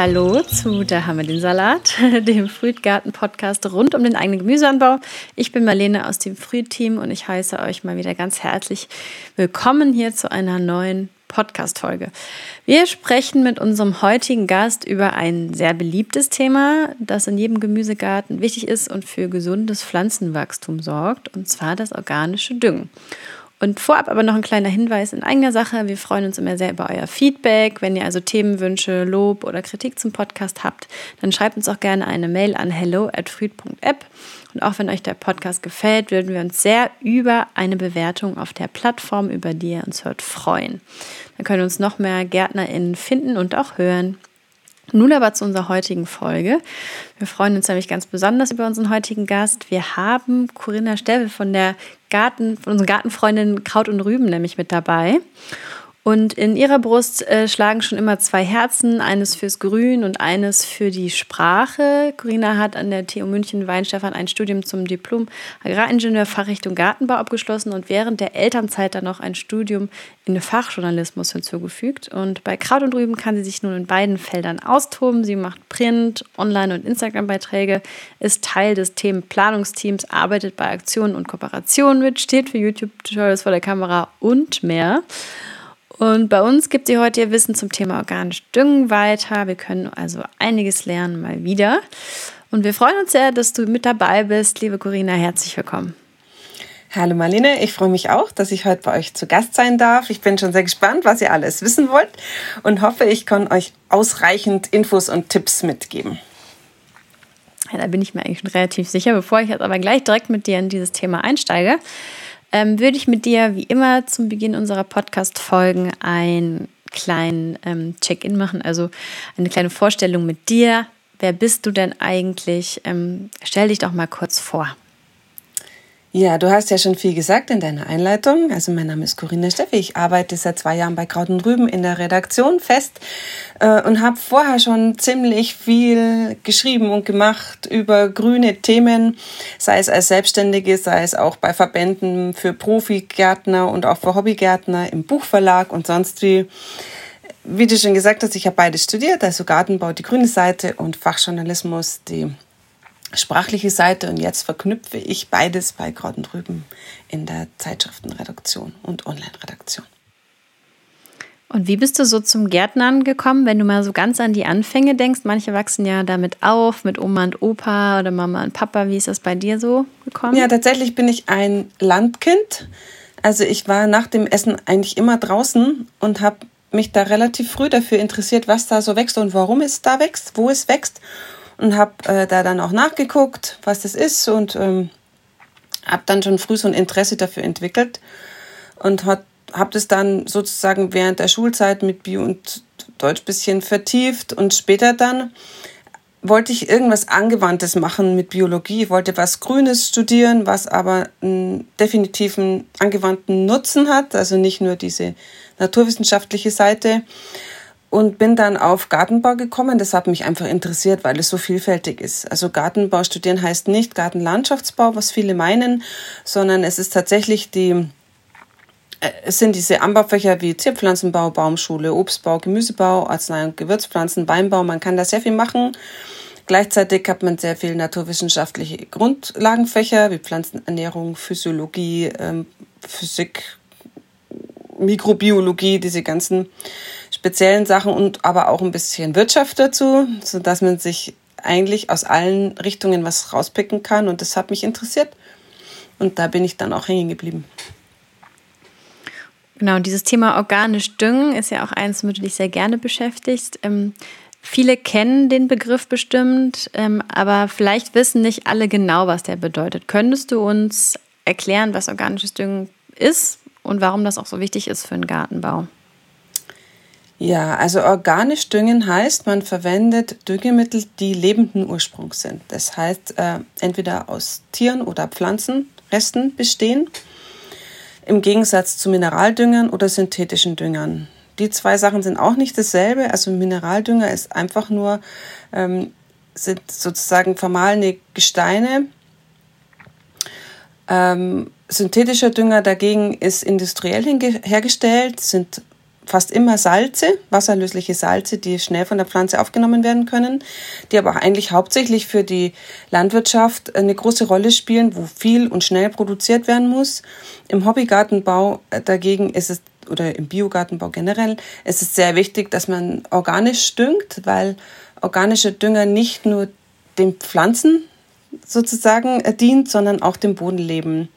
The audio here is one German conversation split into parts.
Hallo zu Da haben wir den Salat, dem Frühtgarten-Podcast rund um den eigenen Gemüseanbau. Ich bin Marlene aus dem Frühteam und ich heiße euch mal wieder ganz herzlich willkommen hier zu einer neuen Podcast-Folge. Wir sprechen mit unserem heutigen Gast über ein sehr beliebtes Thema, das in jedem Gemüsegarten wichtig ist und für gesundes Pflanzenwachstum sorgt, und zwar das organische Düngen. Und vorab aber noch ein kleiner Hinweis in eigener Sache. Wir freuen uns immer sehr über euer Feedback. Wenn ihr also Themenwünsche, Lob oder Kritik zum Podcast habt, dann schreibt uns auch gerne eine Mail an hello at früd.app. Und auch wenn euch der Podcast gefällt, würden wir uns sehr über eine Bewertung auf der Plattform, über die ihr uns hört, freuen. Dann können uns noch mehr GärtnerInnen finden und auch hören. Nun aber zu unserer heutigen Folge. Wir freuen uns nämlich ganz besonders über unseren heutigen Gast. Wir haben Corinna Stebbe von der Garten, von unseren Gartenfreundinnen Kraut und Rüben nämlich mit dabei. Und in ihrer Brust äh, schlagen schon immer zwei Herzen, eines fürs Grün und eines für die Sprache. Corinna hat an der TU München Weinstefan ein Studium zum Diplom Agraringenieur Fachrichtung Gartenbau abgeschlossen und während der Elternzeit dann noch ein Studium in Fachjournalismus hinzugefügt. Und bei Kraut und Rüben kann sie sich nun in beiden Feldern austoben. Sie macht Print, Online- und Instagram-Beiträge, ist Teil des Themenplanungsteams, arbeitet bei Aktionen und Kooperationen mit, steht für YouTube-Tutorials vor der Kamera und mehr. Und bei uns gibt sie heute ihr Wissen zum Thema organisch Düngen weiter. Wir können also einiges lernen mal wieder. Und wir freuen uns sehr, dass du mit dabei bist. Liebe Corinna, herzlich willkommen. Hallo Marlene, ich freue mich auch, dass ich heute bei euch zu Gast sein darf. Ich bin schon sehr gespannt, was ihr alles wissen wollt und hoffe, ich kann euch ausreichend Infos und Tipps mitgeben. Ja, da bin ich mir eigentlich schon relativ sicher. Bevor ich jetzt aber gleich direkt mit dir in dieses Thema einsteige, ähm, würde ich mit dir wie immer zum Beginn unserer Podcast-Folgen einen kleinen ähm, Check-in machen, also eine kleine Vorstellung mit dir. Wer bist du denn eigentlich? Ähm, stell dich doch mal kurz vor. Ja, du hast ja schon viel gesagt in deiner Einleitung. Also mein Name ist Corinna Steffi. Ich arbeite seit zwei Jahren bei Kraut und Rüben in der Redaktion fest äh, und habe vorher schon ziemlich viel geschrieben und gemacht über grüne Themen, sei es als Selbstständige, sei es auch bei Verbänden für Profigärtner und auch für Hobbygärtner im Buchverlag und sonst wie. Wie du schon gesagt hast, ich habe beides studiert, also Gartenbau die grüne Seite und Fachjournalismus die sprachliche Seite und jetzt verknüpfe ich beides bei Kraut und Rüben in der Zeitschriftenredaktion und Online-Redaktion. Und wie bist du so zum Gärtnern gekommen, wenn du mal so ganz an die Anfänge denkst? Manche wachsen ja damit auf, mit Oma und Opa oder Mama und Papa. Wie ist das bei dir so gekommen? Ja, tatsächlich bin ich ein Landkind. Also ich war nach dem Essen eigentlich immer draußen und habe mich da relativ früh dafür interessiert, was da so wächst und warum es da wächst, wo es wächst und habe äh, da dann auch nachgeguckt, was das ist und ähm, habe dann schon früh so ein Interesse dafür entwickelt und habe das dann sozusagen während der Schulzeit mit Bio und Deutsch bisschen vertieft und später dann wollte ich irgendwas Angewandtes machen mit Biologie. Wollte was Grünes studieren, was aber einen definitiven angewandten Nutzen hat, also nicht nur diese naturwissenschaftliche Seite und bin dann auf Gartenbau gekommen. Das hat mich einfach interessiert, weil es so vielfältig ist. Also Gartenbau studieren heißt nicht Gartenlandschaftsbau, was viele meinen, sondern es ist tatsächlich die äh, es sind diese Anbaufächer wie Zierpflanzenbau, Baumschule, Obstbau, Gemüsebau, Arznei- und Gewürzpflanzen, Weinbau. Man kann da sehr viel machen. Gleichzeitig hat man sehr viel naturwissenschaftliche Grundlagenfächer wie Pflanzenernährung, Physiologie, ähm, Physik, Mikrobiologie, diese ganzen speziellen Sachen und aber auch ein bisschen Wirtschaft dazu, so dass man sich eigentlich aus allen Richtungen was rauspicken kann und das hat mich interessiert und da bin ich dann auch hängen geblieben. Genau, dieses Thema organisch düngen ist ja auch eins, womit du dich sehr gerne beschäftigst. Ähm, viele kennen den Begriff bestimmt, ähm, aber vielleicht wissen nicht alle genau, was der bedeutet. Könntest du uns erklären, was organisches Düngen ist und warum das auch so wichtig ist für den Gartenbau? Ja, also organisch düngen heißt, man verwendet Düngemittel, die lebenden Ursprungs sind. Das heißt, äh, entweder aus Tieren oder Pflanzenresten bestehen, im Gegensatz zu Mineraldüngern oder synthetischen Düngern. Die zwei Sachen sind auch nicht dasselbe. Also Mineraldünger ist einfach nur, ähm, sind sozusagen vermahlene Gesteine. Ähm, synthetischer Dünger dagegen ist industriell hergestellt, sind fast immer Salze, wasserlösliche Salze, die schnell von der Pflanze aufgenommen werden können, die aber eigentlich hauptsächlich für die Landwirtschaft eine große Rolle spielen, wo viel und schnell produziert werden muss. Im Hobbygartenbau dagegen ist es oder im Biogartenbau generell, ist es sehr wichtig, dass man organisch düngt, weil organischer Dünger nicht nur den Pflanzen sozusagen dient, sondern auch dem Bodenleben.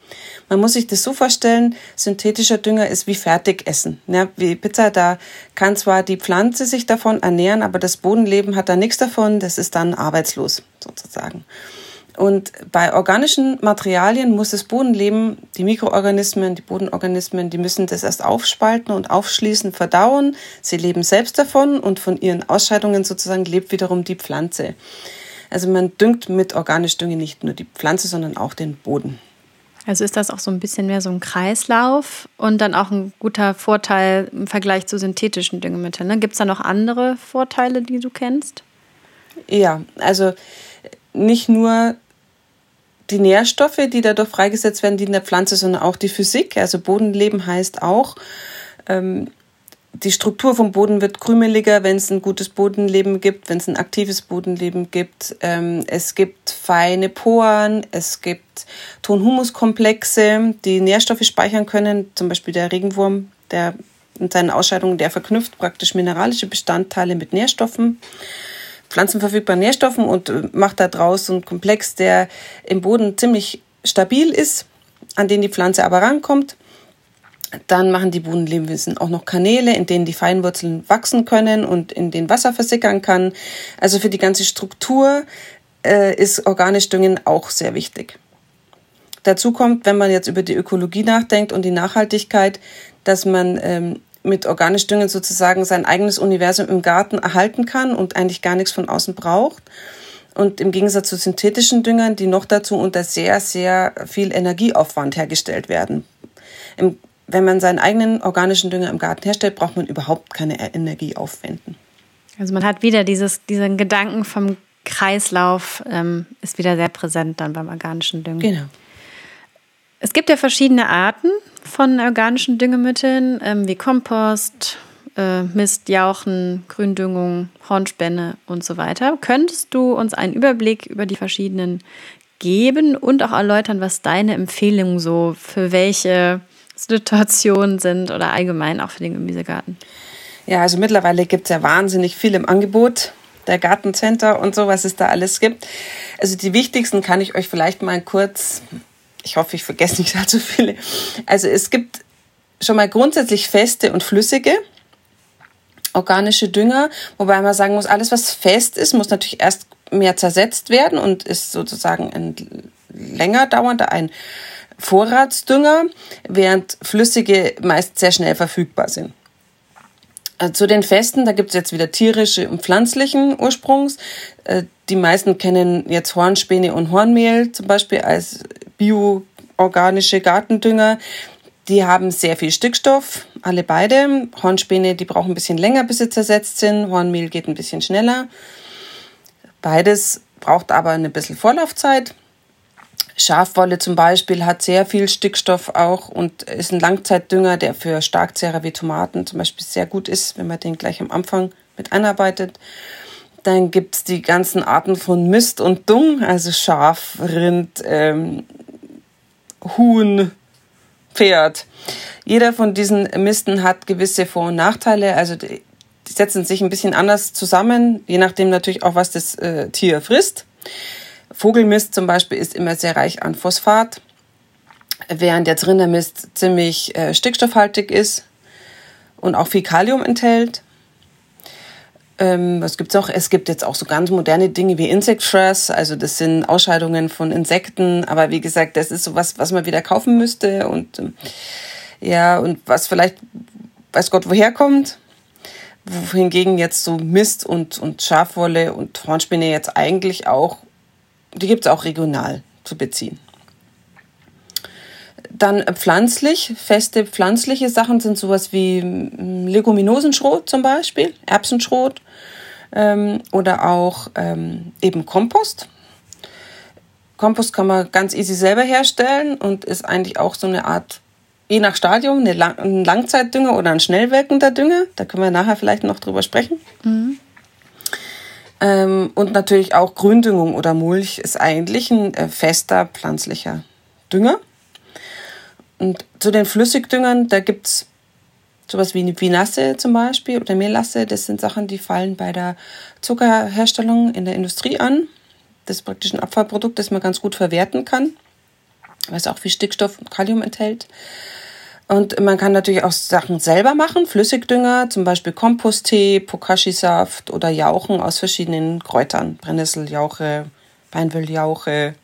Man muss sich das so vorstellen, synthetischer Dünger ist wie Fertigessen. Ja, wie Pizza, da kann zwar die Pflanze sich davon ernähren, aber das Bodenleben hat da nichts davon, das ist dann arbeitslos sozusagen. Und bei organischen Materialien muss das Bodenleben, die Mikroorganismen, die Bodenorganismen, die müssen das erst aufspalten und aufschließen, verdauen. Sie leben selbst davon und von ihren Ausscheidungen sozusagen lebt wiederum die Pflanze. Also man düngt mit organisch Dünge nicht nur die Pflanze, sondern auch den Boden. Also ist das auch so ein bisschen mehr so ein Kreislauf und dann auch ein guter Vorteil im Vergleich zu synthetischen Düngemitteln. Ne? Gibt es da noch andere Vorteile, die du kennst? Ja, also nicht nur die Nährstoffe, die dadurch freigesetzt werden, die in der Pflanze, sondern auch die Physik. Also Bodenleben heißt auch, ähm, die Struktur vom Boden wird krümeliger, wenn es ein gutes Bodenleben gibt, wenn es ein aktives Bodenleben gibt. Ähm, es gibt feine Poren, es gibt Tonhumuskomplexe, die Nährstoffe speichern können. Zum Beispiel der Regenwurm, der in seinen Ausscheidungen, der verknüpft praktisch mineralische Bestandteile mit Nährstoffen, pflanzenverfügbaren Nährstoffen und äh, macht daraus so einen Komplex, der im Boden ziemlich stabil ist, an den die Pflanze aber rankommt. Dann machen die Bodenlebewesen auch noch Kanäle, in denen die Feinwurzeln wachsen können und in denen Wasser versickern kann. Also für die ganze Struktur äh, ist organisch Düngen auch sehr wichtig. Dazu kommt, wenn man jetzt über die Ökologie nachdenkt und die Nachhaltigkeit, dass man ähm, mit organisch Düngen sozusagen sein eigenes Universum im Garten erhalten kann und eigentlich gar nichts von außen braucht. Und im Gegensatz zu synthetischen Düngern, die noch dazu unter sehr, sehr viel Energieaufwand hergestellt werden. Im wenn man seinen eigenen organischen Dünger im Garten herstellt, braucht man überhaupt keine Energie aufwenden. Also man hat wieder dieses, diesen Gedanken vom Kreislauf, ähm, ist wieder sehr präsent dann beim organischen Düngen. Genau. Es gibt ja verschiedene Arten von organischen Düngemitteln, ähm, wie Kompost, äh, Mist, Jauchen, Gründüngung, Hornspenne und so weiter. Könntest du uns einen Überblick über die verschiedenen geben und auch erläutern, was deine Empfehlungen so für welche Situationen sind oder allgemein auch für den Gemüsegarten? Ja, also mittlerweile gibt es ja wahnsinnig viel im Angebot. Der Gartencenter und so, was es da alles gibt. Also die wichtigsten kann ich euch vielleicht mal kurz, ich hoffe, ich vergesse nicht allzu viele. Also es gibt schon mal grundsätzlich feste und flüssige organische Dünger, wobei man sagen muss, alles was fest ist, muss natürlich erst mehr zersetzt werden und ist sozusagen ein länger dauernder, ein Vorratsdünger, während flüssige meist sehr schnell verfügbar sind. Äh, zu den Festen, da gibt es jetzt wieder tierische und pflanzlichen Ursprungs. Äh, die meisten kennen jetzt Hornspäne und Hornmehl zum Beispiel als bioorganische Gartendünger. Die haben sehr viel Stickstoff, alle beide. Hornspäne, die brauchen ein bisschen länger, bis sie zersetzt sind. Hornmehl geht ein bisschen schneller. Beides braucht aber eine bisschen Vorlaufzeit. Schafwolle zum Beispiel hat sehr viel Stickstoff auch und ist ein Langzeitdünger, der für Starkzehrer wie Tomaten zum Beispiel sehr gut ist, wenn man den gleich am Anfang mit einarbeitet. Dann gibt es die ganzen Arten von Mist und Dung, also Schaf, Rind, ähm, Huhn, Pferd. Jeder von diesen Misten hat gewisse Vor- und Nachteile. Also die, die, setzen sich ein bisschen anders zusammen, je nachdem natürlich auch, was das äh, Tier frisst. Vogelmist zum Beispiel ist immer sehr reich an Phosphat, während jetzt Rindermist ziemlich äh, stickstoffhaltig ist und auch viel Kalium enthält. Ähm, was gibt's auch? Es gibt jetzt auch so ganz moderne Dinge wie Insect Stress, also das sind Ausscheidungen von Insekten, aber wie gesagt, das ist sowas, was man wieder kaufen müsste und ähm, ja, und was vielleicht weiß Gott woher kommt. Wohingegen jetzt so Mist und, und Schafwolle und Hornspinne jetzt eigentlich auch die gibt es auch regional zu beziehen. Dann pflanzlich, feste pflanzliche Sachen sind sowas wie hm, Leguminosenschrot zum Beispiel, Erbsenschrot ähm, oder auch ähm, eben Kompost. Kompost kann man ganz easy selber herstellen und ist eigentlich auch so eine Art je nach Stadium ein Langzeitdünger oder ein schnell wirkender Dünger. Da können wir nachher vielleicht noch drüber sprechen. Mhm. Ähm, und natürlich auch Gründüngung oder Mulch ist eigentlich ein äh, fester pflanzlicher Dünger. Und zu den Flüssigdüngern, da gibt es sowas wie Vinasse zum Beispiel oder Melasse. Das sind Sachen, die fallen bei der Zuckerherstellung in der Industrie an. Das ist praktisch ein Abfallprodukt, das man ganz gut verwerten kann, weil es auch viel Stickstoff und Kalium enthält. Und man kann natürlich auch Sachen selber machen, Flüssigdünger, zum Beispiel Komposttee, Pokashi-Saft oder Jauchen aus verschiedenen Kräutern. Brennnesseljauche, Beinwülljauche,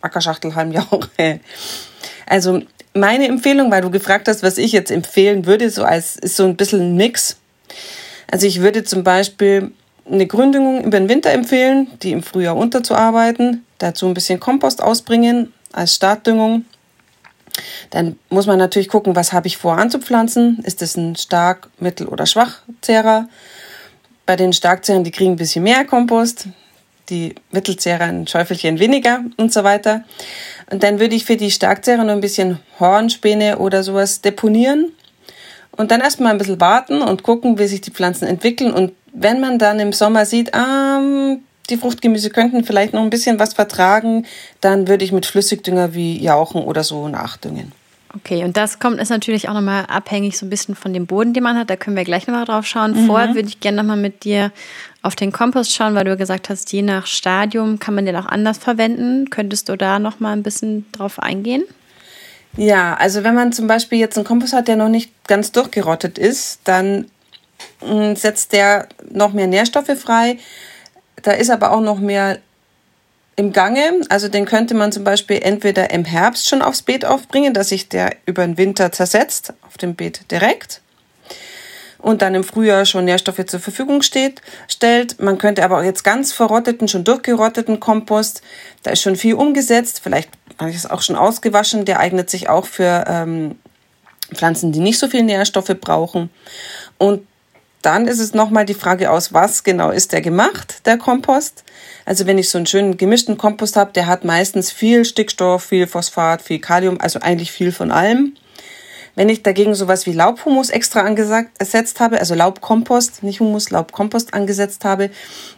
Ackerschachtelhalmjauche. Also meine Empfehlung, weil du gefragt hast, was ich jetzt empfehlen würde, so als ist so ein bisschen ein Mix. Also ich würde zum Beispiel eine Gründüngung über den Winter empfehlen, die im Frühjahr unterzuarbeiten, dazu ein bisschen Kompost ausbringen als Startdüngung dann muss man natürlich gucken, was habe ich vor anzupflanzen. Ist das ein stark, mittel- oder schwachzehrer? Bei den Starkzehrern, die kriegen ein bisschen mehr Kompost, die Mittelzehrer ein Schäufelchen weniger und so weiter. Und dann würde ich für die Starkzehrer noch ein bisschen Hornspäne oder sowas deponieren und dann erstmal ein bisschen warten und gucken, wie sich die Pflanzen entwickeln. Und wenn man dann im Sommer sieht, ah, die Fruchtgemüse könnten vielleicht noch ein bisschen was vertragen, dann würde ich mit Flüssigdünger wie Jauchen oder so nachdüngen. Okay, und das kommt ist natürlich auch nochmal abhängig so ein bisschen von dem Boden, den man hat. Da können wir gleich nochmal drauf schauen. Mhm. Vorher würde ich gerne nochmal mit dir auf den Kompost schauen, weil du gesagt hast, je nach Stadium kann man den auch anders verwenden. Könntest du da nochmal ein bisschen drauf eingehen? Ja, also wenn man zum Beispiel jetzt einen Kompost hat, der noch nicht ganz durchgerottet ist, dann mm, setzt der noch mehr Nährstoffe frei da ist aber auch noch mehr im Gange. Also den könnte man zum Beispiel entweder im Herbst schon aufs Beet aufbringen, dass sich der über den Winter zersetzt, auf dem Beet direkt. Und dann im Frühjahr schon Nährstoffe zur Verfügung steht, stellt. Man könnte aber auch jetzt ganz verrotteten, schon durchgerotteten Kompost, da ist schon viel umgesetzt, vielleicht habe ich es auch schon ausgewaschen, der eignet sich auch für ähm, Pflanzen, die nicht so viel Nährstoffe brauchen. Und dann ist es nochmal die Frage aus, was genau ist der gemacht, der Kompost. Also wenn ich so einen schönen gemischten Kompost habe, der hat meistens viel Stickstoff, viel Phosphat, viel Kalium, also eigentlich viel von allem. Wenn ich dagegen sowas wie Laubhumus extra angesagt, ersetzt habe, also Laubkompost, nicht Humus, Laubkompost angesetzt habe,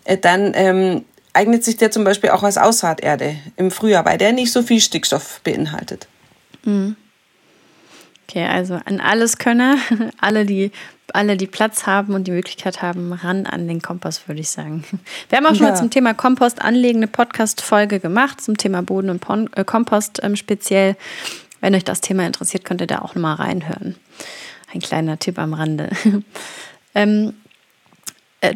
äh, dann ähm, eignet sich der zum Beispiel auch als Aussaaterde im Frühjahr, weil der nicht so viel Stickstoff beinhaltet. Mhm. Okay, also an alles Könner, alle, die alle, die Platz haben und die Möglichkeit haben, ran an den Kompost, würde ich sagen. Wir haben auch schon ja. mal zum Thema Kompost anlegende Podcast-Folge gemacht, zum Thema Boden und Pon äh, Kompost ähm, speziell. Wenn euch das Thema interessiert, könnt ihr da auch mal reinhören. Ein kleiner Tipp am Rande. ähm, äh,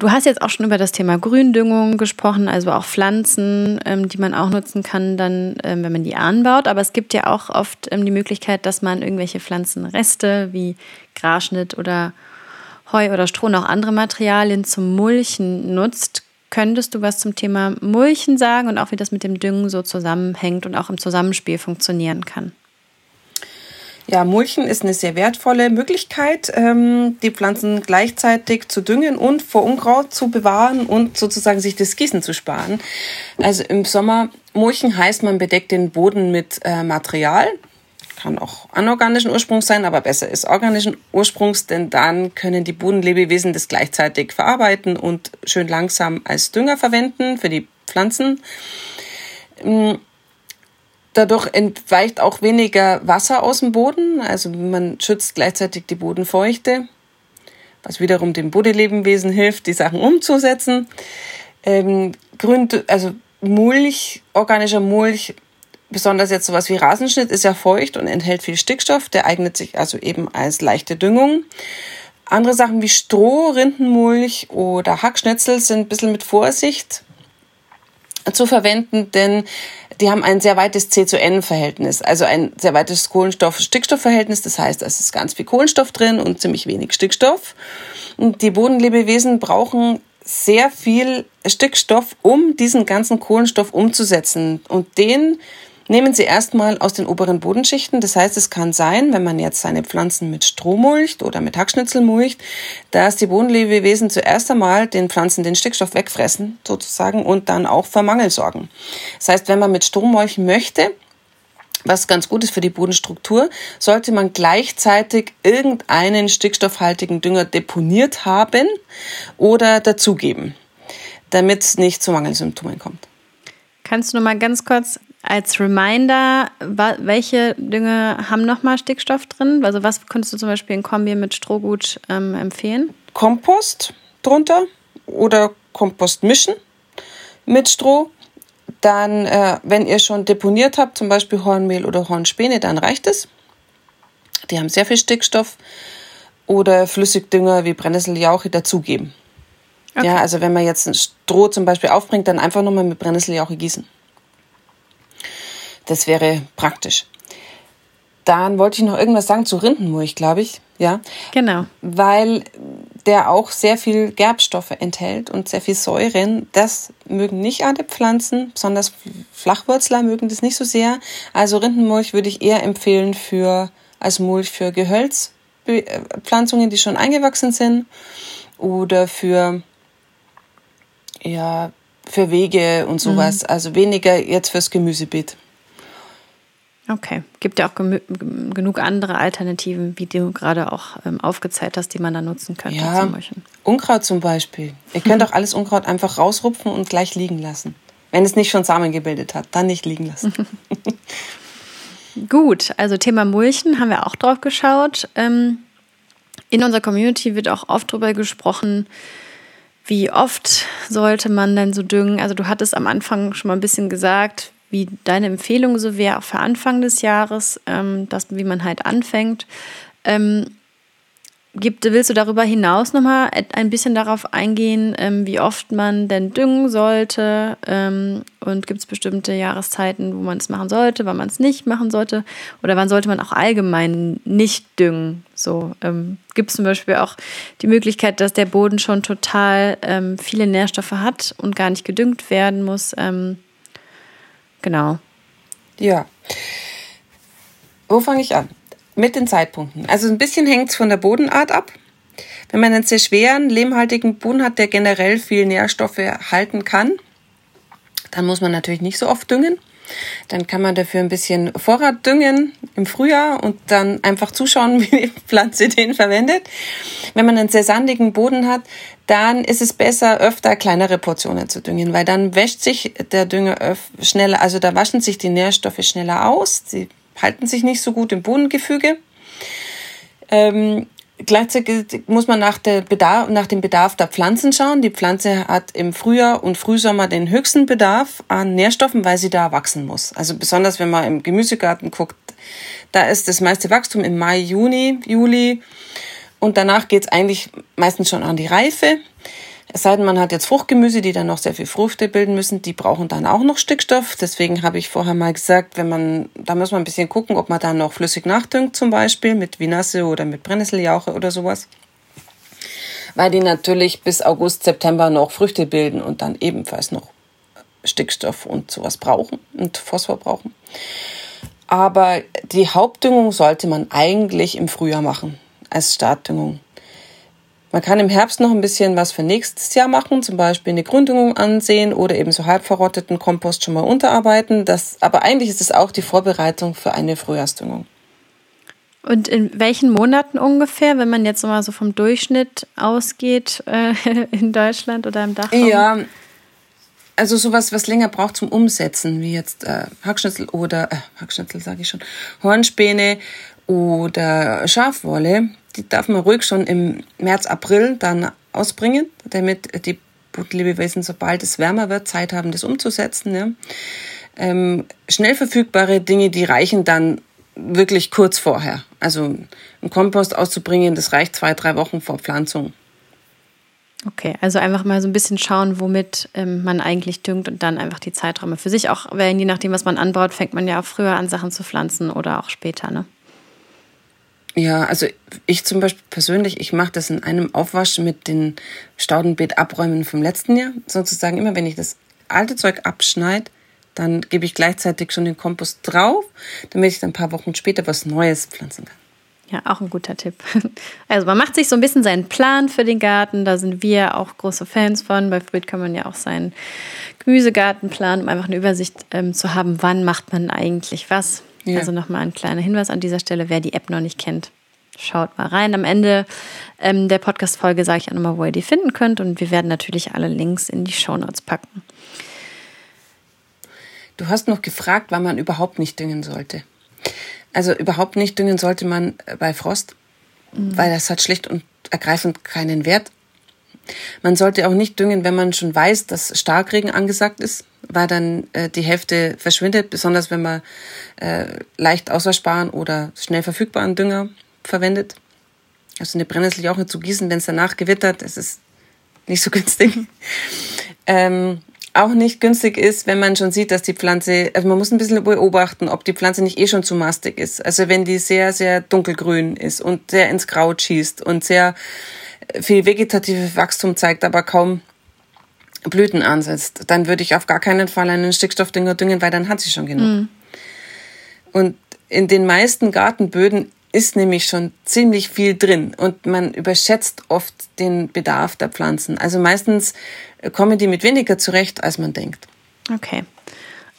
Du hast jetzt auch schon über das Thema Gründüngung gesprochen, also auch Pflanzen, ähm, die man auch nutzen kann, dann, ähm, wenn man die anbaut. Aber es gibt ja auch oft ähm, die Möglichkeit, dass man irgendwelche Pflanzenreste wie Grasschnitt oder Heu oder Stroh noch andere Materialien zum Mulchen nutzt. Könntest du was zum Thema Mulchen sagen und auch wie das mit dem Düngen so zusammenhängt und auch im Zusammenspiel funktionieren kann? Ja, Mulchen ist eine sehr wertvolle Möglichkeit, ähm, die Pflanzen gleichzeitig zu düngen und vor Unkraut zu bewahren und sozusagen sich das Gießen zu sparen. Also im Sommer Mulchen heißt, man bedeckt den Boden mit äh, Material, kann auch anorganischen Ursprungs sein, aber besser ist organischen Ursprungs, denn dann können die Bodenlebewesen das gleichzeitig verarbeiten und schön langsam als Dünger verwenden für die Pflanzen. Mm, dadurch entweicht auch weniger Wasser aus dem Boden, also man schützt gleichzeitig die Bodenfeuchte, was wiederum dem Bodenlebewesen hilft, die Sachen umzusetzen. Ähm, Grün, also Mulch, organischer Mulch Besonders jetzt sowas wie Rasenschnitt ist ja feucht und enthält viel Stickstoff. Der eignet sich also eben als leichte Düngung. Andere Sachen wie Stroh, Rindenmulch oder Hackschnitzel sind ein bisschen mit Vorsicht zu verwenden, denn die haben ein sehr weites C zu N-Verhältnis, also ein sehr weites Kohlenstoff-Stickstoff-Verhältnis. Das heißt, es ist ganz viel Kohlenstoff drin und ziemlich wenig Stickstoff. Und die Bodenlebewesen brauchen sehr viel Stickstoff, um diesen ganzen Kohlenstoff umzusetzen. Und den Nehmen Sie erstmal aus den oberen Bodenschichten. Das heißt, es kann sein, wenn man jetzt seine Pflanzen mit Stroh mulcht oder mit Hackschnitzel mulcht, dass die Bodenlebewesen zuerst einmal den Pflanzen den Stickstoff wegfressen, sozusagen, und dann auch für Mangel sorgen. Das heißt, wenn man mit Stroh mulchen möchte, was ganz gut ist für die Bodenstruktur, sollte man gleichzeitig irgendeinen stickstoffhaltigen Dünger deponiert haben oder dazugeben, damit es nicht zu Mangelsymptomen kommt. Kannst du noch mal ganz kurz als Reminder, welche Dünger haben nochmal Stickstoff drin? Also was könntest du zum Beispiel in Kombi mit Strohgut ähm, empfehlen? Kompost drunter oder Kompost mischen mit Stroh. Dann, äh, wenn ihr schon deponiert habt, zum Beispiel Hornmehl oder Hornspäne, dann reicht es. Die haben sehr viel Stickstoff. Oder Flüssigdünger wie Brennnesseljauche dazugeben. Okay. Ja, also wenn man jetzt ein Stroh zum Beispiel aufbringt, dann einfach nochmal mit Brennnesseljauche gießen. Das wäre praktisch. Dann wollte ich noch irgendwas sagen zu Rindenmulch, glaube ich. Ja. Genau. Weil der auch sehr viel Gerbstoffe enthält und sehr viel Säuren. Das mögen nicht alle Pflanzen, besonders Flachwurzler mögen das nicht so sehr. Also Rindenmulch würde ich eher empfehlen für, als Mulch für Gehölzpflanzungen, die schon eingewachsen sind oder für, ja, für Wege und sowas. Mhm. Also weniger jetzt fürs Gemüsebeet. Okay, gibt ja auch genug andere Alternativen, wie du gerade auch ähm, aufgezeigt hast, die man da nutzen könnte. Ja, zum Unkraut zum Beispiel. Ihr könnt auch alles Unkraut einfach rausrupfen und gleich liegen lassen. Wenn es nicht schon Samen gebildet hat, dann nicht liegen lassen. Gut, also Thema Mulchen haben wir auch drauf geschaut. Ähm, in unserer Community wird auch oft darüber gesprochen, wie oft sollte man denn so düngen? Also du hattest am Anfang schon mal ein bisschen gesagt, wie deine Empfehlung so wäre, auch für Anfang des Jahres, ähm, das, wie man halt anfängt. Ähm, gibt, willst du darüber hinaus nochmal ein bisschen darauf eingehen, ähm, wie oft man denn düngen sollte? Ähm, und gibt es bestimmte Jahreszeiten, wo man es machen sollte, wann man es nicht machen sollte? Oder wann sollte man auch allgemein nicht düngen? So ähm, gibt es zum Beispiel auch die Möglichkeit, dass der Boden schon total ähm, viele Nährstoffe hat und gar nicht gedüngt werden muss. Ähm, Genau. Ja. Wo fange ich an? Mit den Zeitpunkten. Also ein bisschen hängt es von der Bodenart ab. Wenn man einen sehr schweren, lehmhaltigen Boden hat, der generell viel Nährstoffe halten kann, dann muss man natürlich nicht so oft düngen. Dann kann man dafür ein bisschen Vorrat düngen im Frühjahr und dann einfach zuschauen, wie die Pflanze den verwendet. Wenn man einen sehr sandigen Boden hat, dann ist es besser, öfter kleinere Portionen zu düngen, weil dann wäscht sich der Dünger schneller, also da waschen sich die Nährstoffe schneller aus, sie halten sich nicht so gut im Bodengefüge. Ähm, Gleichzeitig muss man nach, Bedarf, nach dem Bedarf der Pflanzen schauen. Die Pflanze hat im Frühjahr und Frühsommer den höchsten Bedarf an Nährstoffen, weil sie da wachsen muss. Also besonders wenn man im Gemüsegarten guckt, da ist das meiste Wachstum im Mai, Juni, Juli. Und danach geht's eigentlich meistens schon an die Reife. Es sei denn, man hat jetzt Fruchtgemüse, die dann noch sehr viel Früchte bilden müssen, die brauchen dann auch noch Stickstoff. Deswegen habe ich vorher mal gesagt, wenn man, da muss man ein bisschen gucken, ob man dann noch flüssig nachdüngt, zum Beispiel mit Vinasse oder mit Brennnesseljauche oder sowas. Weil die natürlich bis August, September noch Früchte bilden und dann ebenfalls noch Stickstoff und sowas brauchen und Phosphor brauchen. Aber die Hauptdüngung sollte man eigentlich im Frühjahr machen, als Startdüngung. Man kann im Herbst noch ein bisschen was für nächstes Jahr machen, zum Beispiel eine Gründüngung ansehen oder eben so halb verrotteten Kompost schon mal unterarbeiten. Das, aber eigentlich ist es auch die Vorbereitung für eine Frühjahrsdüngung. Und in welchen Monaten ungefähr, wenn man jetzt mal so vom Durchschnitt ausgeht äh, in Deutschland oder im Dachraum? Ja, also sowas, was länger braucht zum Umsetzen, wie jetzt äh, Hackschnitzel oder äh, Hackschnitzel sage ich schon, Hornspäne oder Schafwolle die darf man ruhig schon im März, April dann ausbringen, damit die Bodenlebewesen, sobald es wärmer wird, Zeit haben, das umzusetzen. Ja. Ähm, schnell verfügbare Dinge, die reichen dann wirklich kurz vorher. Also einen Kompost auszubringen, das reicht zwei, drei Wochen vor Pflanzung. Okay, also einfach mal so ein bisschen schauen, womit ähm, man eigentlich düngt und dann einfach die Zeiträume für sich auch, weil je nachdem, was man anbaut, fängt man ja auch früher an, Sachen zu pflanzen oder auch später, ne? Ja, also ich zum Beispiel persönlich, ich mache das in einem Aufwasch mit den Staudenbeet abräumen vom letzten Jahr. Sozusagen immer, wenn ich das alte Zeug abschneide, dann gebe ich gleichzeitig schon den Kompost drauf, damit ich dann ein paar Wochen später was Neues pflanzen kann. Ja, auch ein guter Tipp. Also man macht sich so ein bisschen seinen Plan für den Garten. Da sind wir auch große Fans von. Bei Fruit kann man ja auch seinen Gemüsegarten planen, um einfach eine Übersicht ähm, zu haben, wann macht man eigentlich was. Ja. Also nochmal ein kleiner Hinweis an dieser Stelle, wer die App noch nicht kennt. Schaut mal rein. Am Ende ähm, der Podcast-Folge sage ich auch nochmal, wo ihr die finden könnt. Und wir werden natürlich alle Links in die Shownotes packen. Du hast noch gefragt, wann man überhaupt nicht düngen sollte. Also überhaupt nicht düngen sollte man bei Frost, mhm. weil das hat schlicht und ergreifend keinen Wert. Man sollte auch nicht düngen, wenn man schon weiß, dass Starkregen angesagt ist, weil dann äh, die Hälfte verschwindet, besonders wenn man äh, leicht auswaschbaren oder schnell verfügbaren Dünger verwendet. Also eine Brennnessel auch nicht zu gießen, wenn es danach gewittert, das ist nicht so günstig. ähm, auch nicht günstig ist, wenn man schon sieht, dass die Pflanze, also man muss ein bisschen beobachten, ob die Pflanze nicht eh schon zu mastig ist. Also wenn die sehr, sehr dunkelgrün ist und sehr ins Grau schießt und sehr viel vegetatives Wachstum zeigt, aber kaum Blüten ansetzt, dann würde ich auf gar keinen Fall einen Stickstoffdünger düngen, weil dann hat sie schon genug. Mhm. Und in den meisten Gartenböden ist nämlich schon ziemlich viel drin und man überschätzt oft den Bedarf der Pflanzen. Also meistens kommen die mit weniger zurecht, als man denkt. Okay.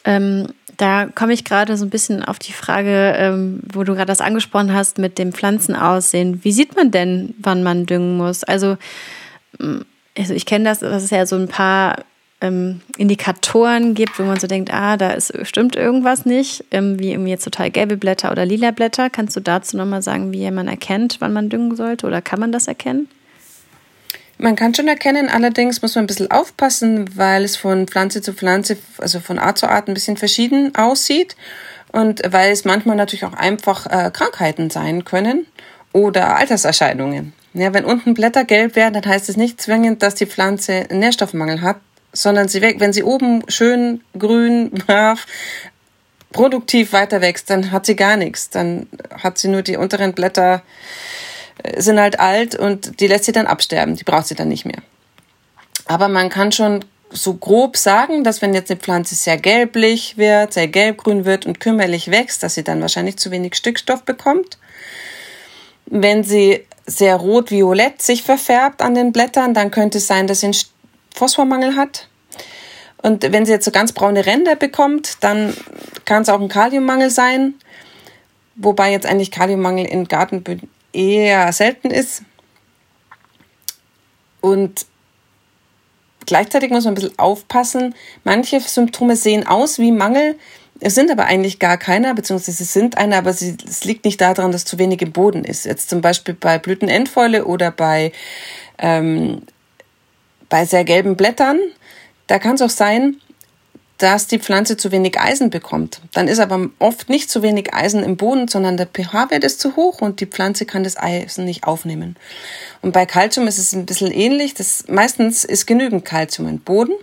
Ähm, da komme ich gerade so ein bisschen auf die Frage, ähm, wo du gerade das angesprochen hast mit dem Pflanzenaussehen. Wie sieht man denn, wann man düngen muss? Also, also ich kenne das, dass es ja so ein paar ähm, Indikatoren gibt, wo man so denkt, ah, da ist, stimmt irgendwas nicht, ähm, wie jetzt total gelbe Blätter oder lila Blätter. Kannst du dazu nochmal sagen, wie man erkennt, wann man düngen sollte oder kann man das erkennen? Man kann schon erkennen, allerdings muss man ein bisschen aufpassen, weil es von Pflanze zu Pflanze, also von Art zu Art ein bisschen verschieden aussieht und weil es manchmal natürlich auch einfach äh, Krankheiten sein können oder Alterserscheinungen. Ja, wenn unten Blätter gelb werden, dann heißt es nicht zwingend, dass die Pflanze einen Nährstoffmangel hat, sondern sie wenn sie oben schön grün, brav, produktiv weiter wächst, dann hat sie gar nichts. Dann hat sie nur die unteren Blätter äh, sind halt alt und die lässt sie dann absterben. Die braucht sie dann nicht mehr. Aber man kann schon so grob sagen, dass wenn jetzt eine Pflanze sehr gelblich wird, sehr gelbgrün wird und kümmerlich wächst, dass sie dann wahrscheinlich zu wenig Stickstoff bekommt. Wenn sie sehr rot-violett sich verfärbt an den Blättern, dann könnte es sein, dass sie einen Phosphormangel hat. Und wenn sie jetzt so ganz braune Ränder bekommt, dann kann es auch ein Kaliummangel sein. Wobei jetzt eigentlich Kaliummangel in Gartenböden eher selten ist. Und gleichzeitig muss man ein bisschen aufpassen. Manche Symptome sehen aus wie Mangel, es sind aber eigentlich gar keiner, beziehungsweise es sind einer, aber sie, es liegt nicht daran, dass zu wenig im Boden ist. Jetzt zum Beispiel bei Blütenendfäule oder bei, ähm, bei sehr gelben Blättern. Da kann es auch sein, dass die Pflanze zu wenig Eisen bekommt. Dann ist aber oft nicht zu wenig Eisen im Boden, sondern der pH-Wert ist zu hoch und die Pflanze kann das Eisen nicht aufnehmen. Und bei Kalzium ist es ein bisschen ähnlich. Das, meistens ist genügend Kalzium im Boden,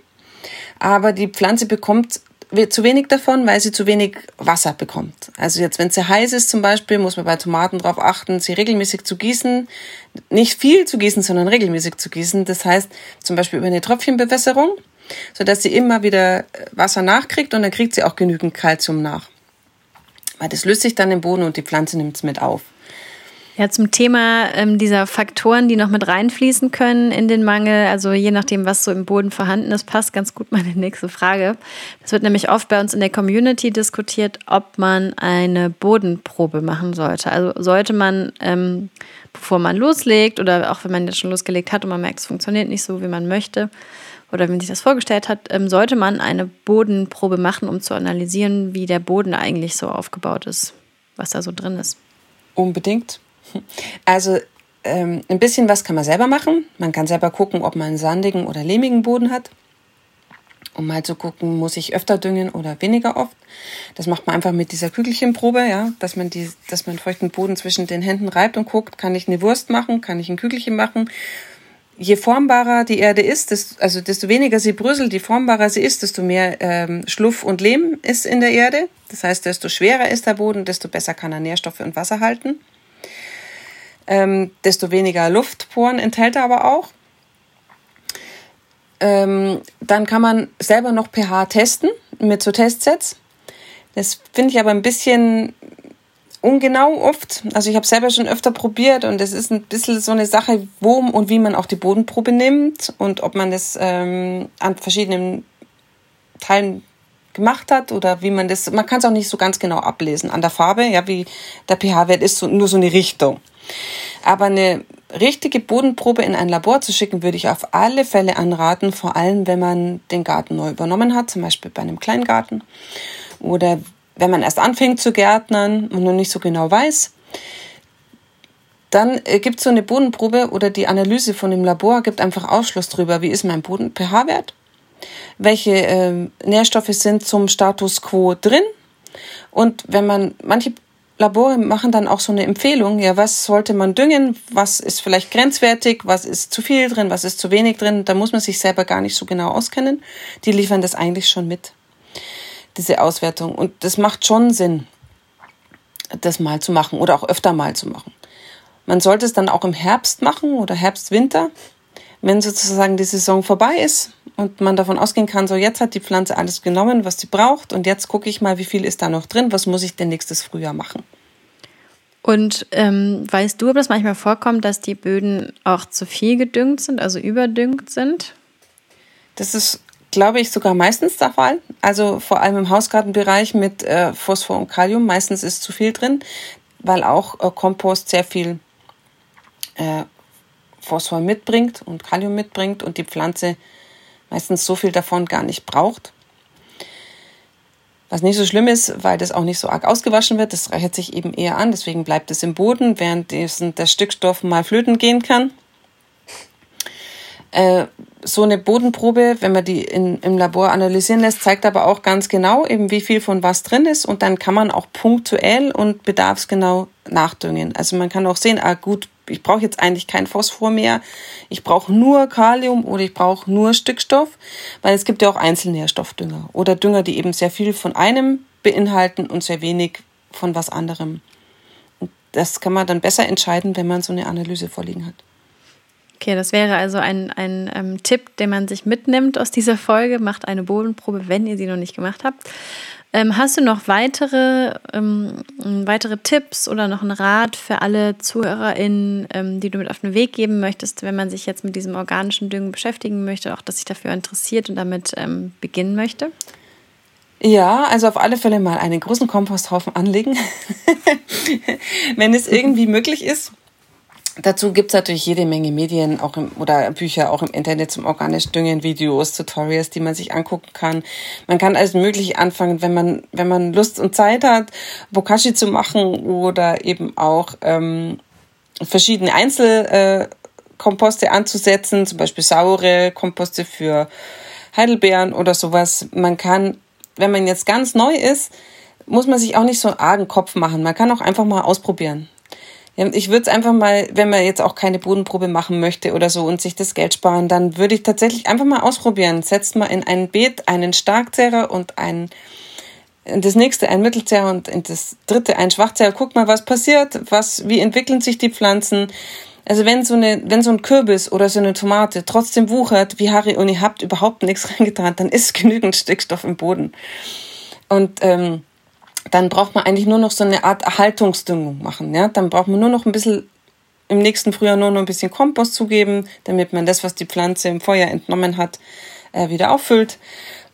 aber die Pflanze bekommt zu wenig davon, weil sie zu wenig Wasser bekommt. Also jetzt, wenn sehr heiß ist zum Beispiel, muss man bei Tomaten darauf achten, sie regelmäßig zu gießen. Nicht viel zu gießen, sondern regelmäßig zu gießen. Das heißt zum Beispiel über eine Tröpfchenbewässerung sodass sie immer wieder äh, Wasser nachkriegt und dann kriegt sie auch genügend Kalzium nach. Weil das löst sich dann im Boden und die Pflanze nimmt es mit auf. Ja, zum Thema ähm, dieser Faktoren, die noch mit reinfließen können in den Mangel, also je nachdem, was so im Boden vorhanden ist, passt ganz gut meine nächste Frage. Es wird nämlich oft bei uns in der Community diskutiert, ob man eine Bodenprobe machen sollte. Also sollte man, ähm, bevor man loslegt oder auch wenn man jetzt schon losgelegt hat und man merkt, es funktioniert nicht so, wie man möchte, oder wenn sich das vorgestellt hat, ähm, sollte man eine Bodenprobe machen, um zu analysieren, wie der Boden eigentlich so aufgebaut ist, was da so drin ist. Unbedingt. Also ähm, ein bisschen was kann man selber machen. Man kann selber gucken, ob man einen sandigen oder lehmigen Boden hat. Um mal zu gucken, muss ich öfter düngen oder weniger oft. Das macht man einfach mit dieser Kügelchenprobe, ja, dass man die, dass man feuchten Boden zwischen den Händen reibt und guckt, kann ich eine Wurst machen, kann ich ein Kügelchen machen je formbarer die Erde ist, desto, also desto weniger sie bröselt, je formbarer sie ist, desto mehr ähm, Schluff und Lehm ist in der Erde. Das heißt, desto schwerer ist der Boden, desto besser kann er Nährstoffe und Wasser halten. Ähm, desto weniger Luftporen enthält er aber auch. Ähm, dann kann man selber noch pH testen mit so Testsets. Das finde ich aber ein bisschen ungenau oft. Also ich habe selber schon öfter probiert und es ist ein bisschen so eine Sache, wo und wie man auch die Bodenprobe nimmt und ob man das ähm, an verschiedenen Teilen gemacht hat oder wie man das, man kann es auch nicht so ganz genau ablesen an der Farbe, ja, wie der pH-Wert ist so, nur so eine Richtung. Aber eine richtige Bodenprobe in ein Labor zu schicken, würde ich auf alle Fälle anraten, vor allem wenn man den Garten neu übernommen hat, zum Beispiel bei einem Kleingarten oder wenn man erst anfängt zu gärtnern und noch nicht so genau weiß. Dann äh, gibt es so eine Bodenprobe oder die Analyse von dem Labor gibt einfach Aufschluss darüber, wie ist mein Boden-pH-Wert, welche äh, Nährstoffe sind zum Status quo drin. Und wenn man, manche Labore machen dann auch so eine Empfehlung, ja, was sollte man düngen, was ist vielleicht grenzwertig, was ist zu viel drin, was ist zu wenig drin, da muss man sich selber gar nicht so genau auskennen. Die liefern das eigentlich schon mit, diese Auswertung. Und das macht schon Sinn, das mal zu machen oder auch öfter mal zu machen. Man sollte es dann auch im Herbst machen oder Herbst, Winter, wenn sozusagen die Saison vorbei ist und man davon ausgehen kann, so jetzt hat die Pflanze alles genommen, was sie braucht und jetzt gucke ich mal, wie viel ist da noch drin, was muss ich denn nächstes Frühjahr machen. Und ähm, weißt du, ob das manchmal vorkommt, dass die Böden auch zu viel gedüngt sind, also überdüngt sind? Das ist, glaube ich, sogar meistens der Fall. Also vor allem im Hausgartenbereich mit äh, Phosphor und Kalium. Meistens ist zu viel drin, weil auch äh, Kompost sehr viel äh, Phosphor mitbringt und Kalium mitbringt und die Pflanze meistens so viel davon gar nicht braucht. Was nicht so schlimm ist, weil das auch nicht so arg ausgewaschen wird. Das reichert sich eben eher an, deswegen bleibt es im Boden, während der Stückstoff mal flöten gehen kann. Äh, so eine Bodenprobe, wenn man die in, im Labor analysieren lässt, zeigt aber auch ganz genau, eben wie viel von was drin ist und dann kann man auch punktuell und bedarfsgenau nachdüngen. Also man kann auch sehen, ah gut, ich brauche jetzt eigentlich kein Phosphor mehr, ich brauche nur Kalium oder ich brauche nur Stickstoff, weil es gibt ja auch Einzelnährstoffdünger oder Dünger, die eben sehr viel von einem beinhalten und sehr wenig von was anderem. Und das kann man dann besser entscheiden, wenn man so eine Analyse vorliegen hat. Okay, das wäre also ein, ein ähm, Tipp, den man sich mitnimmt aus dieser Folge. Macht eine Bodenprobe, wenn ihr sie noch nicht gemacht habt. Ähm, hast du noch weitere, ähm, weitere Tipps oder noch einen Rat für alle ZuhörerInnen, ähm, die du mit auf den Weg geben möchtest, wenn man sich jetzt mit diesem organischen Düngen beschäftigen möchte, auch dass sich dafür interessiert und damit ähm, beginnen möchte? Ja, also auf alle Fälle mal einen großen Komposthaufen anlegen, wenn es irgendwie möglich ist. Dazu gibt's natürlich jede Menge Medien auch im, oder Bücher auch im Internet zum organisch Düngen, Videos, Tutorials, die man sich angucken kann. Man kann alles Mögliche anfangen, wenn man, wenn man Lust und Zeit hat, Bokashi zu machen oder eben auch ähm, verschiedene Einzelkomposte äh, anzusetzen, zum Beispiel saure Komposte für Heidelbeeren oder sowas. Man kann, wenn man jetzt ganz neu ist, muss man sich auch nicht so einen argen Kopf machen. Man kann auch einfach mal ausprobieren. Ich würde es einfach mal, wenn man jetzt auch keine Bodenprobe machen möchte oder so und sich das Geld sparen, dann würde ich tatsächlich einfach mal ausprobieren. Setzt mal in ein Beet einen Starkzehrer und ein, in das nächste ein Mittelzehrer und in das dritte ein Schwachzehrer. Guckt mal, was passiert, was, wie entwickeln sich die Pflanzen. Also wenn so eine, wenn so ein Kürbis oder so eine Tomate trotzdem wuchert wie Harry und ihr habt überhaupt nichts reingetan, dann ist genügend Stickstoff im Boden. Und ähm, dann braucht man eigentlich nur noch so eine Art Erhaltungsdüngung machen. Ja? Dann braucht man nur noch ein bisschen im nächsten Frühjahr nur noch ein bisschen Kompost zugeben, damit man das, was die Pflanze im Vorjahr entnommen hat, äh, wieder auffüllt.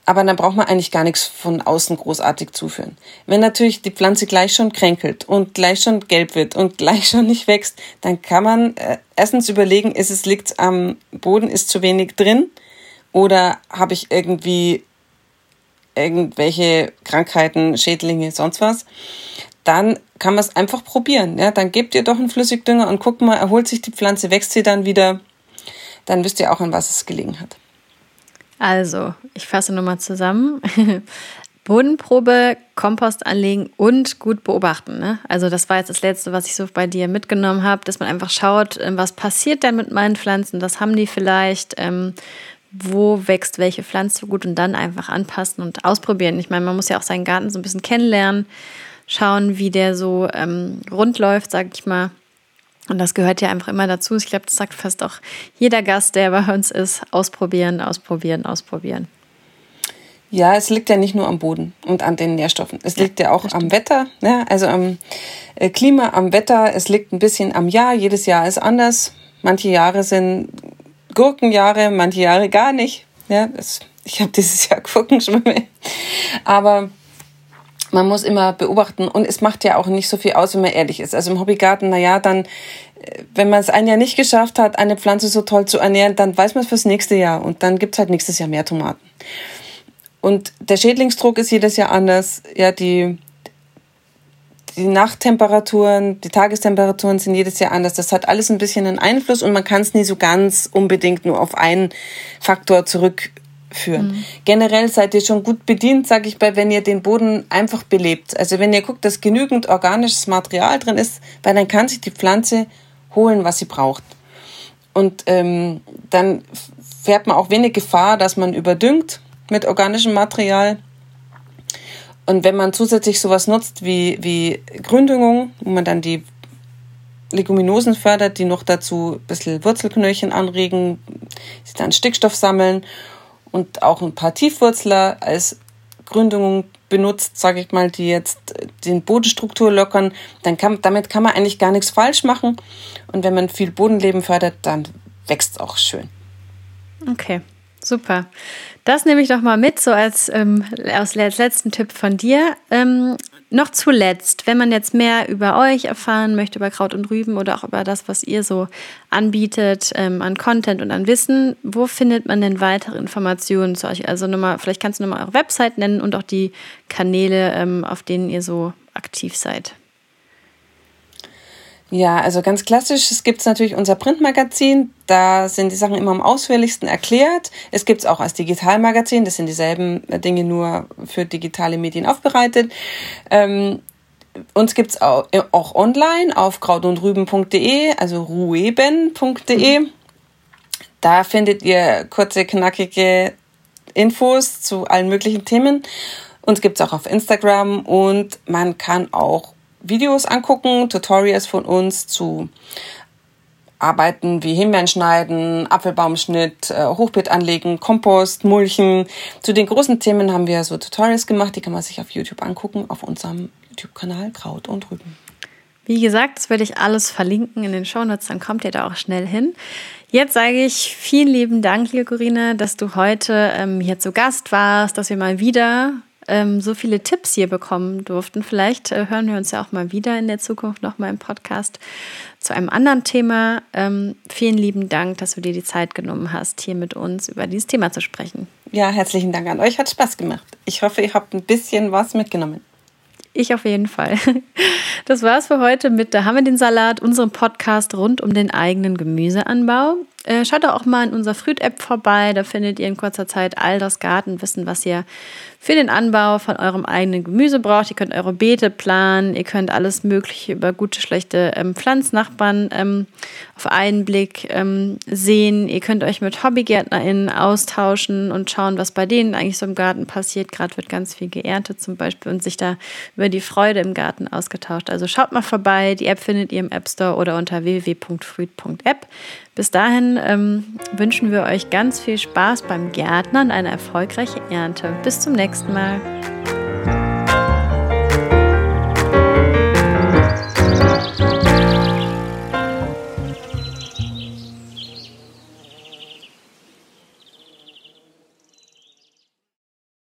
Aber dann braucht man eigentlich gar nichts von außen großartig zuführen. Wenn natürlich die Pflanze gleich schon kränkelt und gleich schon gelb wird und gleich schon nicht wächst, dann kann man äh, erstens überlegen, ist es liegt am Boden, ist zu wenig drin oder habe ich irgendwie irgendwelche Krankheiten, Schädlinge, sonst was, dann kann man es einfach probieren. Ja? Dann gebt ihr doch einen Flüssigdünger und guckt mal, erholt sich die Pflanze, wächst sie dann wieder. Dann wisst ihr auch, an was es gelegen hat. Also, ich fasse nochmal zusammen. Bodenprobe, Kompost anlegen und gut beobachten. Ne? Also das war jetzt das Letzte, was ich so bei dir mitgenommen habe, dass man einfach schaut, ähm, was passiert denn mit meinen Pflanzen, was haben die vielleicht, ähm, wo wächst welche Pflanze gut und dann einfach anpassen und ausprobieren. Ich meine, man muss ja auch seinen Garten so ein bisschen kennenlernen, schauen, wie der so ähm, rund läuft, sag ich mal. Und das gehört ja einfach immer dazu. Ich glaube, das sagt fast auch jeder Gast, der bei uns ist, ausprobieren, ausprobieren, ausprobieren. Ja, es liegt ja nicht nur am Boden und an den Nährstoffen. Es liegt ja, ja auch am Wetter, ne? also am äh, Klima, am Wetter. Es liegt ein bisschen am Jahr. Jedes Jahr ist anders. Manche Jahre sind Gurkenjahre, manche Jahre gar nicht. Ja, es Ich habe dieses Jahr Gurkenschwimme. Aber man muss immer beobachten und es macht ja auch nicht so viel aus, wenn man ehrlich ist. Also im Hobbygarten, naja, dann, äh, wenn man es ein Jahr nicht geschafft hat, eine Pflanze so toll zu ernähren, dann weiß man es fürs nächste Jahr und dann gibt's halt nächstes Jahr mehr Tomaten. Und der Schädlingsdruck ist jedes Jahr anders. Ja, die, die Nachttemperaturen, die Tagestemperaturen sind jedes Jahr anders. Das hat alles ein bisschen einen Einfluss und man kann es nie so ganz unbedingt nur auf einen Faktor zurück führen. Mhm. Generell seid ihr schon gut bedient, sage ich bei, wenn ihr den Boden einfach belebt. Also wenn ihr guckt, dass genügend organisches Material drin ist, weil dann kann sich die Pflanze holen, was sie braucht. Und ähm, dann fährt man auch wenig Gefahr, dass man überdüngt mit organischem Material. Und wenn man zusätzlich sowas nutzt wie, wie Gründüngung, wo man dann die Leguminosen fördert, die noch dazu ein bisschen Wurzelknöllchen anregen, sie dann Stickstoff sammeln und auch ein paar Tiefwurzler als Gründung benutzt, sage ich mal, die jetzt den Bodenstruktur lockern, dann kann, damit kann man eigentlich gar nichts falsch machen. Und wenn man viel Bodenleben fördert, dann wächst es auch schön. Okay, super. Das nehme ich doch mal mit, so als, ähm, als letzten Tipp von dir. Ähm, noch zuletzt, wenn man jetzt mehr über euch erfahren möchte, über Kraut und Rüben oder auch über das, was ihr so anbietet ähm, an Content und an Wissen, wo findet man denn weitere Informationen zu euch? Also nochmal, vielleicht kannst du nochmal eure Website nennen und auch die Kanäle, ähm, auf denen ihr so aktiv seid. Ja, also ganz klassisch, es gibt natürlich unser Printmagazin, da sind die Sachen immer am ausführlichsten erklärt. Es gibt es auch als Digitalmagazin, das sind dieselben Dinge nur für digitale Medien aufbereitet. Ähm, uns gibt's auch, äh, auch online auf krautundrüben.de, also rueben.de. Mhm. Da findet ihr kurze, knackige Infos zu allen möglichen Themen. Uns gibt's auch auf Instagram und man kann auch Videos angucken, Tutorials von uns zu Arbeiten wie Himbeeren schneiden, Apfelbaumschnitt, äh, Hochbeet anlegen, Kompost, Mulchen. Zu den großen Themen haben wir so Tutorials gemacht, die kann man sich auf YouTube angucken, auf unserem YouTube-Kanal Kraut und Rüben. Wie gesagt, das werde ich alles verlinken in den Shownotes, dann kommt ihr da auch schnell hin. Jetzt sage ich vielen lieben Dank, liebe Corinne, dass du heute ähm, hier zu Gast warst, dass wir mal wieder ähm, so viele Tipps hier bekommen durften. Vielleicht äh, hören wir uns ja auch mal wieder in der Zukunft noch mal im Podcast zu einem anderen Thema. Ähm, vielen lieben Dank, dass du dir die Zeit genommen hast, hier mit uns über dieses Thema zu sprechen. Ja, herzlichen Dank an euch. Hat Spaß gemacht. Ich hoffe, ihr habt ein bisschen was mitgenommen. Ich auf jeden Fall. Das war's für heute mit Da haben wir den Salat, unserem Podcast rund um den eigenen Gemüseanbau. Äh, schaut doch auch mal in unserer Früht-App vorbei. Da findet ihr in kurzer Zeit all das Gartenwissen, was ihr für den Anbau von eurem eigenen Gemüse braucht. Ihr könnt eure Beete planen, ihr könnt alles Mögliche über gute, schlechte ähm, Pflanznachbarn ähm, auf einen Blick ähm, sehen. Ihr könnt euch mit HobbygärtnerInnen austauschen und schauen, was bei denen eigentlich so im Garten passiert. Gerade wird ganz viel geerntet zum Beispiel und sich da über die Freude im Garten ausgetauscht. Also schaut mal vorbei. Die App findet ihr im App Store oder unter www.fruit.app. Bis dahin ähm, wünschen wir euch ganz viel Spaß beim Gärtnern und eine erfolgreiche Ernte. Bis zum nächsten Mal. next time.